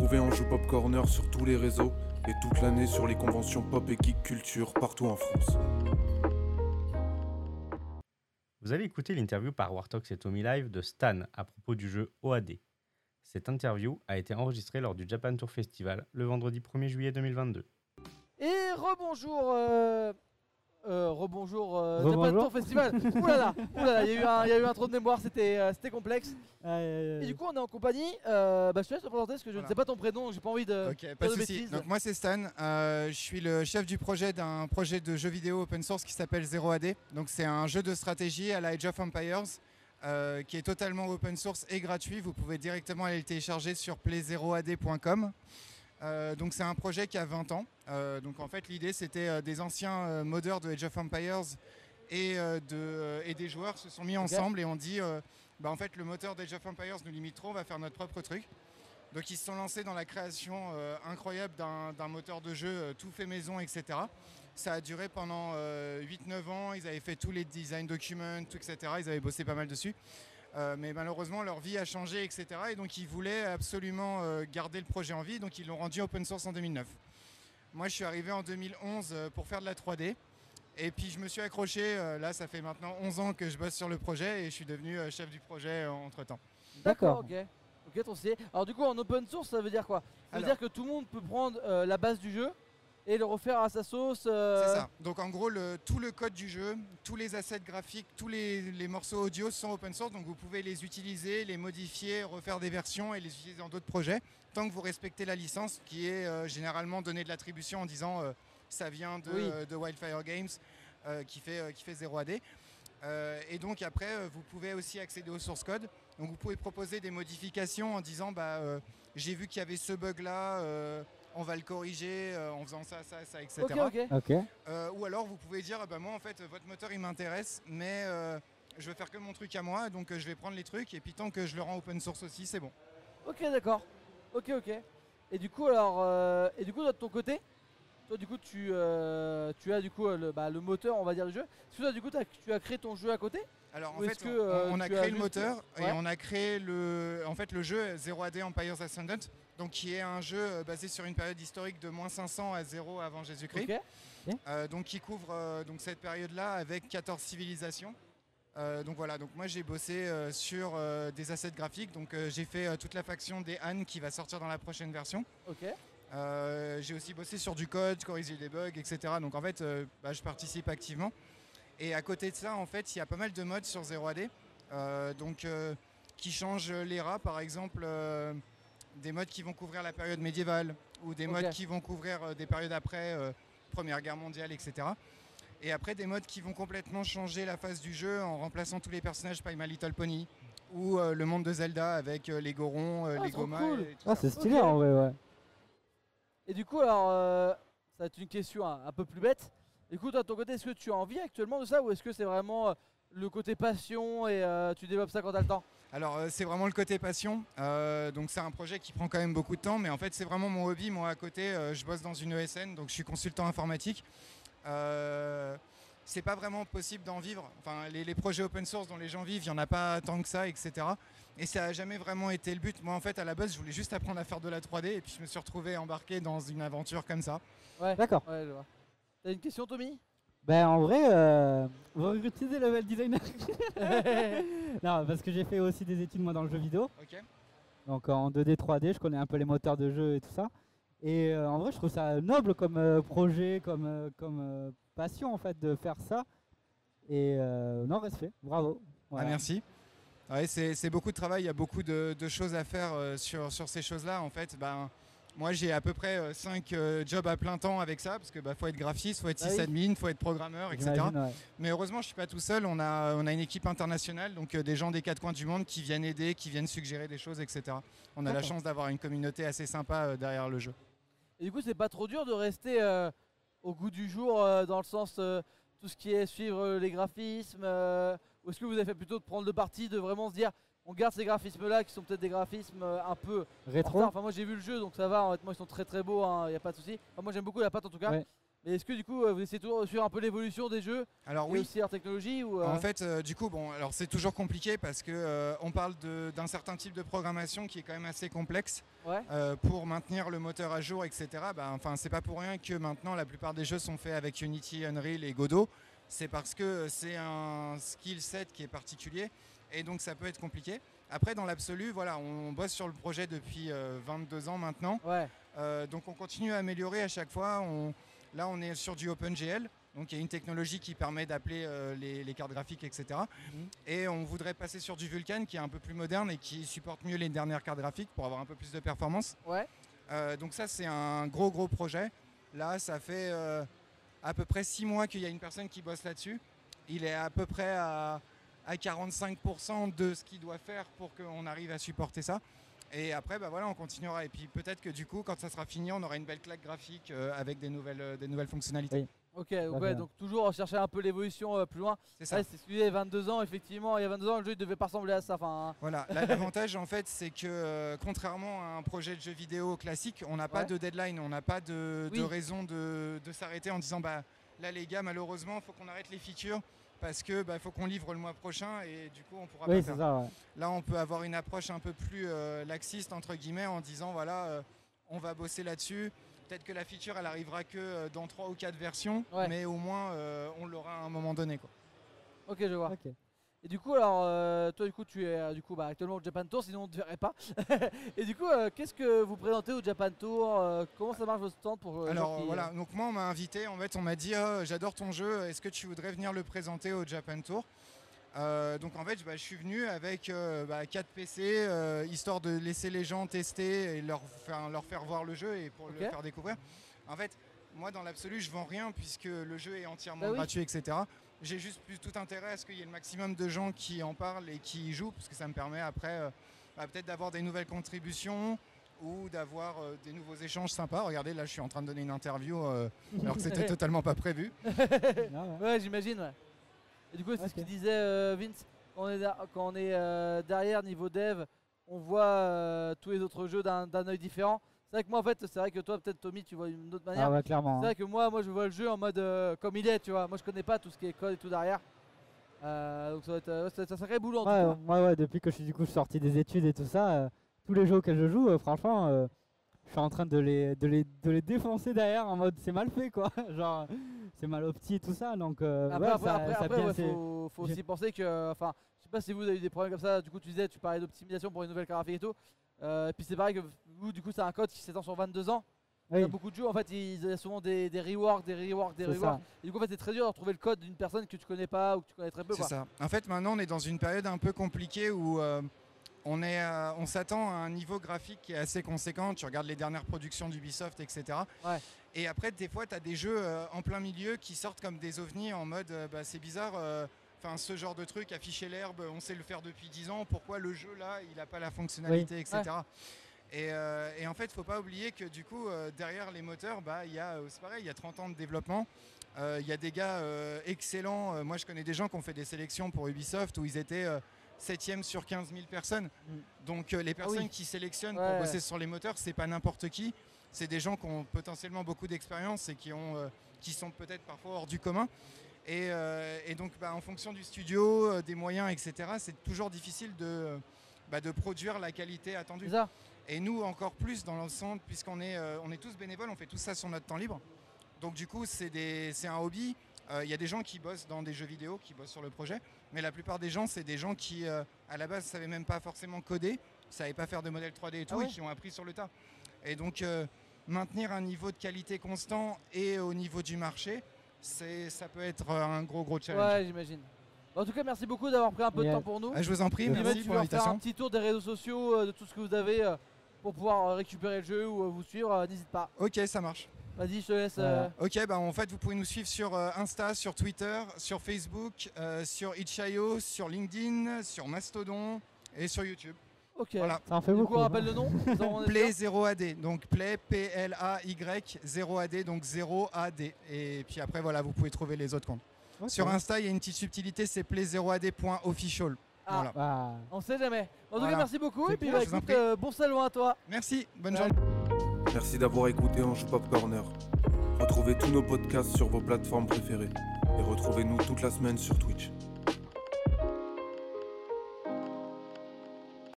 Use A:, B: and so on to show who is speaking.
A: retrouver en joue Pop Corner sur tous les réseaux et toute l'année sur les conventions pop et geek culture partout en France.
B: Vous avez écouté l'interview par Wartox et Tommy Live de Stan à propos du jeu OAD. Cette interview a été enregistrée lors du Japan Tour Festival le vendredi 1er juillet 2022.
C: Et rebonjour euh, euh, rebonjour euh, Japan
D: Rebonjour.
C: Tour Festival. Oulala, oulala, il y, a eu un- il y a eu un trou de mémoire, c'était euh, c'était complexe.
D: Aïe, aïe, aïe.
C: Et du coup, on est en compagnie. Euh, bah, je te laisse te présenter parce que je ne sais pas ton prénom, donc j'ai pas envie de.
E: Ok,
C: pas de bêtises.
E: Donc moi c'est Stan, Euh, je suis le chef du projet d'un projet de jeu vidéo open source qui s'appelle 0AD. Donc c'est un jeu de stratégie à la Age of Empires euh, qui est totalement open source et gratuit. Vous pouvez directement aller le télécharger sur play0ad.com. Euh, donc c'est un projet qui a 20 ans. Euh, donc en fait l'idée c'était euh, des anciens modeurs de Age of Empires et, de, et des joueurs se sont mis ensemble et ont dit bah, en fait le moteur d'Age of Empires nous limite trop, on va faire notre propre truc. Donc ils se sont lancés dans la création incroyable d'un moteur de jeu tout fait maison, etc. Ça a duré pendant euh, 8-9 ans, ils avaient fait tous les design documents, tout, etc. Ils avaient bossé pas mal dessus. Euh, mais malheureusement leur vie a changé, etc. Et donc ils voulaient absolument euh, garder le projet en vie, donc ils l'ont rendu open source en 2009. Moi je suis arrivé en 2011 euh, pour faire de la 3D. Et puis je me suis accroché, euh, là ça fait maintenant 11 ans que je bosse sur le projet et je suis devenu euh, chef du projet entre temps.
C: D'accord, ok. Ok, ton. Alors, du coup, en open source, ça veut dire quoi? Ça veut
E: Alors-
C: dire que tout le monde peut prendre euh, la base du jeu et le refaire à sa sauce. euh,
E: C'est ça. Donc en gros, le- tout le code du jeu, tous les assets graphiques, tous les, les morceaux audio sont open source. Donc vous pouvez les utiliser, les modifier, refaire des versions et les utiliser dans d'autres projets, tant que vous respectez la licence qui est euh, généralement donnée de l'attribution en disant euh, ça vient de,
C: Oui.
E: de Wildfire Games qui, fait, qui fait 0AD. Euh, et donc après, vous pouvez aussi accéder au source code. Donc vous pouvez proposer des modifications en disant bah, j'ai vu qu'il y avait ce bug là, on va le corriger euh, en faisant ça, ça, ça, etc.
C: Ok, ok.
D: Ok.
E: Euh, ou alors vous pouvez dire bah moi en fait votre moteur il m'intéresse mais euh, je veux faire que mon truc à moi donc euh, je vais prendre les trucs et puis tant que je le rends open source aussi c'est bon.
C: Ok, d'accord. Ok, ok. Et du coup, alors, euh, et du coup, toi, de ton côté, toi, du coup, tu, euh, tu as du coup le, bah, le moteur, on va dire, du jeu. Est-ce que toi, du coup, tu as créé ton jeu à côté
E: Alors en fait
C: que,
E: on-
C: euh,
E: on, a créé le moteur
C: Ouais.
E: et on a créé le en fait le jeu 0AD Empires Ascendant donc qui est un jeu euh, basé sur une période historique de moins 500 à 0 avant Jésus-Christ. Euh, donc qui couvre euh, donc cette période-là avec 14 civilisations. Donc voilà, donc moi j'ai bossé sur des assets graphiques, donc j'ai fait toute la faction des Han qui va sortir dans la prochaine version. J'ai aussi bossé sur du code, corriger des bugs, etc. Donc en fait, bah, je participe activement. Et à côté de ça, en fait, il y a pas mal de modes sur 0AD, euh, donc euh, qui changent l'ERA, par exemple, euh, des modes qui vont couvrir la période médiévale ou des modes qui vont couvrir euh, des périodes après euh, Première Guerre mondiale, etc. Et après des modes qui vont complètement changer la face du jeu en remplaçant tous les personnages par My Little Pony ou euh, le monde de Zelda avec euh, les Gorons, euh,
C: Ah,
E: les Gomas.
C: cool.
E: et tout
D: Ah,
E: ça.
D: c'est stylé en vrai, ouais.
C: Et du coup, alors, euh, ça va être une question un, un peu plus bête. Coup, toi, de ton côté, est-ce que tu as envie actuellement de ça ou est-ce que c'est vraiment euh, le côté passion et euh, tu développes ça quand t'as le temps?
E: Alors euh, c'est vraiment le côté passion. Euh, donc c'est un projet qui prend quand même beaucoup de temps, mais en fait c'est vraiment mon hobby. Moi à côté, euh, je bosse dans une ESN, donc je suis consultant informatique. Euh, c'est pas vraiment possible d'en vivre. Enfin les, les projets open source dont les gens vivent, il y en a pas tant que ça, etc. Et ça a jamais vraiment été le but. Moi en fait à la base je voulais juste apprendre à faire de la 3D et puis je me suis retrouvé embarqué dans une aventure comme ça.
C: Ouais.
D: D'accord.
C: Ouais, je vois. T'as une question, Tommy?
D: Ben en vrai, euh, vous recrutez des level designers Non, parce que j'ai fait aussi des études moi dans le jeu vidéo.
E: Ok.
D: Donc en 2D, 3D, je connais un peu les moteurs de jeu et tout ça. Et euh, en vrai, je trouve ça noble comme euh, projet, comme, euh, comme euh, passion en fait de faire ça. Et euh, non, respect, bravo. Voilà.
E: Ah, merci. Ouais, c'est c'est beaucoup de travail, il y a beaucoup de, de choses à faire euh, sur, sur ces choses-là. En fait, ben, moi j'ai à peu près 5 jobs à plein temps avec ça, parce qu'il bah, faut être graphiste, faut être
C: Ah oui.
E: sysadmin, faut être programmeur, etc.
D: Ouais.
E: Mais heureusement, je suis pas tout seul. On a, on a une équipe internationale, donc euh, des gens des quatre coins du monde qui viennent aider, qui viennent suggérer des choses, etc. On a la chance d'avoir une communauté assez sympa euh, derrière le jeu.
C: Et du coup, c'est pas trop dur de rester euh, au goût du jour euh, dans le sens euh, tout ce qui est suivre euh, les graphismes euh, Ou est-ce que vous avez fait plutôt de prendre le parti de vraiment se dire on garde ces graphismes là qui sont peut-être des graphismes euh, un peu
D: Rétro.
C: Enfin, moi j'ai vu le jeu donc ça va, honnêtement ils sont très très beaux, il n'y a pas de souci. Enfin, moi j'aime beaucoup la patte en tout cas.
D: Ouais.
C: Mais est-ce que du coup, euh, vous essayez toujours de suivre un peu l'évolution des jeux
E: Alors
C: et
E: oui,
C: aussi leur technologie ou, euh,
E: En fait, euh, du coup, bon, alors c'est toujours compliqué parce que euh, on parle d'un certain type de programmation qui est quand même assez complexe
C: Ouais.
E: euh, pour maintenir le moteur à jour, etc. Bah, enfin, c'est pas pour rien que maintenant la plupart des jeux sont faits avec Unity, Unreal et Godot. C'est parce que c'est un skill set qui est particulier et donc ça peut être compliqué. Après, dans l'absolu, voilà, on bosse sur le projet depuis euh, 22 ans maintenant.
C: Ouais.
E: Euh, donc on continue à améliorer à chaque fois. On- là, on est sur du OpenGL. Donc il y a une technologie qui permet d'appeler euh, les, les cartes graphiques, etc.
C: Mhm.
E: Et on voudrait passer sur du Vulkan qui est un peu plus moderne et qui supporte mieux les dernières cartes graphiques pour avoir un peu plus de performance.
C: Ouais.
E: Euh, donc ça, c'est un gros, gros projet. Là, ça fait euh, à peu près six mois qu'il y a une personne qui bosse là-dessus. Il est à peu près à, à 45% de ce qu'il doit faire pour qu'on arrive à supporter ça. Et après, bah voilà, on continuera. Et puis peut-être que du coup, quand ça sera fini, on aura une belle claque graphique euh, avec des nouvelles, euh, des nouvelles fonctionnalités.
D: Oui.
C: Ok, donc, ouais, toujours chercher un peu l'évolution euh, plus loin.
E: C'est ça.
C: Ouais, a 22 ans, effectivement. Il y a 22 ans, le jeu il devait pas ressembler à ça. Enfin,
E: Voilà, Là, l'avantage en fait, c'est que euh, contrairement à un projet de jeu vidéo classique, on n'a pas
C: Ouais.
E: de deadline, on n'a pas de, raison de, de s'arrêter en disant bah là les gars, malheureusement, il faut qu'on arrête les features parce que bah, faut qu'on livre le mois prochain et du coup on pourra
D: Oui,
E: pas faire.
D: ça. ouais.
E: Là, on peut avoir une approche un peu plus euh, laxiste entre guillemets en disant voilà, euh, on va bosser là-dessus. Peut-être que la feature elle arrivera que euh, dans trois ou quatre versions,
C: Ouais.
E: mais au moins euh, on l'aura à un moment donné quoi.
C: ok, je vois. Et du coup, alors, euh, toi, du coup, tu es euh, du coup, bah, actuellement au Japan Tour, sinon on ne te verrait pas. et du coup, euh, qu'est-ce que vous présentez au Japan Tour euh, Comment ça marche votre stand pour
E: Alors
C: qui,
E: voilà, donc moi on m'a invité, en fait on m'a dit Ah, j'adore ton jeu, est-ce que tu voudrais venir le présenter au Japan Tour? Donc en fait bah, je suis venu avec 4 PC, histoire de laisser les gens tester et leur faire, leur faire voir le jeu et pour
C: Ok.
E: le faire découvrir. En fait, moi dans l'absolu je vends rien puisque le jeu est entièrement
C: Bah oui.
E: gratuit, etc. J'ai juste plus tout intérêt à ce qu'il y ait le maximum de gens qui en parlent et qui y jouent, parce que ça me permet après euh, bah, peut-être d'avoir des nouvelles contributions ou d'avoir euh, des nouveaux échanges sympas. Regardez, là je suis en train de donner une interview euh, alors que c'était totalement pas prévu.
D: Ouais.
C: J'imagine, ouais. Et du coup, c'est ce qu'il disait euh, Vince, quand on est, quand on est euh, derrière niveau dev, on voit euh, tous les autres jeux d'un d'un œil différent. C'est vrai que moi, en fait, c'est vrai que toi, peut-être Tommy, tu vois d'une autre manière.
D: Ah ouais, clairement.
C: C'est
D: hein.
C: vrai que moi, moi, je vois le jeu en mode euh, comme il est, tu vois. Moi, je connais pas tout ce qui est code et tout derrière. Euh, donc ça va être, euh, ouais, ça va être un sacré boulot en
D: Ouais,
C: tout cas.
D: ouais, ouais, depuis que je suis du coup sorti des études et tout ça, euh, tous les jeux auxquels je joue, euh, franchement, euh, je suis en train de les, de, les, de les défoncer derrière en mode c'est mal fait quoi. Genre, c'est mal opti et tout ça. Donc, euh,
C: Après,
D: ouais,
C: après,
D: ça,
C: après,
D: ça
C: après,
D: bien,
C: ouais,
D: c'est-
C: faut, aussi penser que, enfin, je sais pas si vous avez eu des problèmes comme ça. Du coup, tu disais, tu parlais d'optimisation pour une nouvelle graphique et tout. Euh, et puis c'est pareil que du coup, c'est un code qui s'étend sur 22 ans. Il y a beaucoup de jeux, en fait, ils ont souvent des, des reworks, des reworks, des reworks. Et du coup, en fait, c'est très dur de retrouver le code d'une personne que tu connais pas ou que tu connais très peu.
E: C'est ça. En fait, maintenant, on est dans une période un peu compliquée où euh, on, est, euh, on s'attend à un niveau graphique qui est assez conséquent. Tu regardes les dernières productions d'Ubisoft, etc.
C: Ouais.
E: Et après, des fois, tu as des jeux euh, en plein milieu qui sortent comme des ovnis en mode euh, bah, c'est bizarre. euh, Enfin, ce genre de truc, afficher l'herbe, on sait le faire depuis 10 ans. Pourquoi le jeu là, il n'a pas la fonctionnalité, etc. Et, euh, et en fait, faut pas oublier que du coup, euh, derrière les moteurs, bah, il y a, euh, c'est pareil, il y a 30 ans de développement. Euh, Il y a des gars excellents. Moi, je connais des gens qui ont fait des sélections pour Ubisoft où ils étaient 7e sur 15 000 personnes.
C: Mm.
E: Donc, les personnes
C: oui.
E: qui sélectionnent
C: Ouais.
E: pour bosser sur les moteurs, c'est pas n'importe qui. C'est des gens qui ont potentiellement beaucoup d'expérience et qui, ont, qui sont peut-être parfois hors du commun. Et, et donc, bah, en fonction du studio, des moyens, etc., c'est toujours difficile de, bah, de produire la qualité attendue.
C: Ça
E: Et nous, encore plus dans l'ensemble, puisqu'on est, euh, on est tous bénévoles, on fait tout ça sur notre temps libre. Donc du coup, c'est un hobby. Euh, Il y a des gens qui bossent dans des jeux vidéo, qui bossent sur le projet. Mais la plupart des gens, c'est des gens qui, euh, à la base, ne savaient même pas forcément coder, ne savaient pas faire de modèles 3D et tout,
C: Ah ouais
E: et qui ont appris sur le tas. Et donc, euh, maintenir un niveau de qualité constant et au niveau du marché, ça peut être euh, un gros, gros challenge.
C: Ouais, j'imagine. En tout cas, merci beaucoup d'avoir pris un peu de temps pour nous.
E: Ah, je vous en prie,
D: Et
E: merci
C: tu
E: pour
C: vas faire un
E: l'invitation.
C: petit tour des réseaux sociaux, euh, de tout ce que vous avez euh, pour pouvoir euh, récupérer le jeu ou euh, vous suivre. N'hésite pas.
E: Ok, ça marche.
C: Vas-y, je te laisse. Euh,
E: Ok, bah en fait, vous pouvez nous suivre sur Insta, sur Twitter, sur Facebook, euh, sur Itch.io, sur LinkedIn, sur Mastodon et sur YouTube.
C: Ok.
E: Voilà.
D: Ça en fait
C: Du
D: beaucoup.
C: coup, on
D: hein.
C: rappelle le nom
E: Play
C: sûr
E: 0AD, donc Play P-L-A-Y 0AD, donc 0AD. Et puis après, voilà, vous pouvez trouver les autres comptes. Sur Insta, il y a une petite subtilité, c'est play0ad.official.
C: Ah.
E: Voilà.
D: Ah.
C: On sait jamais. En tout
E: Voilà.
C: cas, merci beaucoup. Et puis, bah, écoute, euh, bon salon à toi.
E: Merci, bonne
C: Ouais.
E: journée.
A: Merci d'avoir écouté Ange Pop Corner. Retrouvez tous nos podcasts sur vos plateformes préférées. Et retrouvez-nous toute la semaine sur Twitch.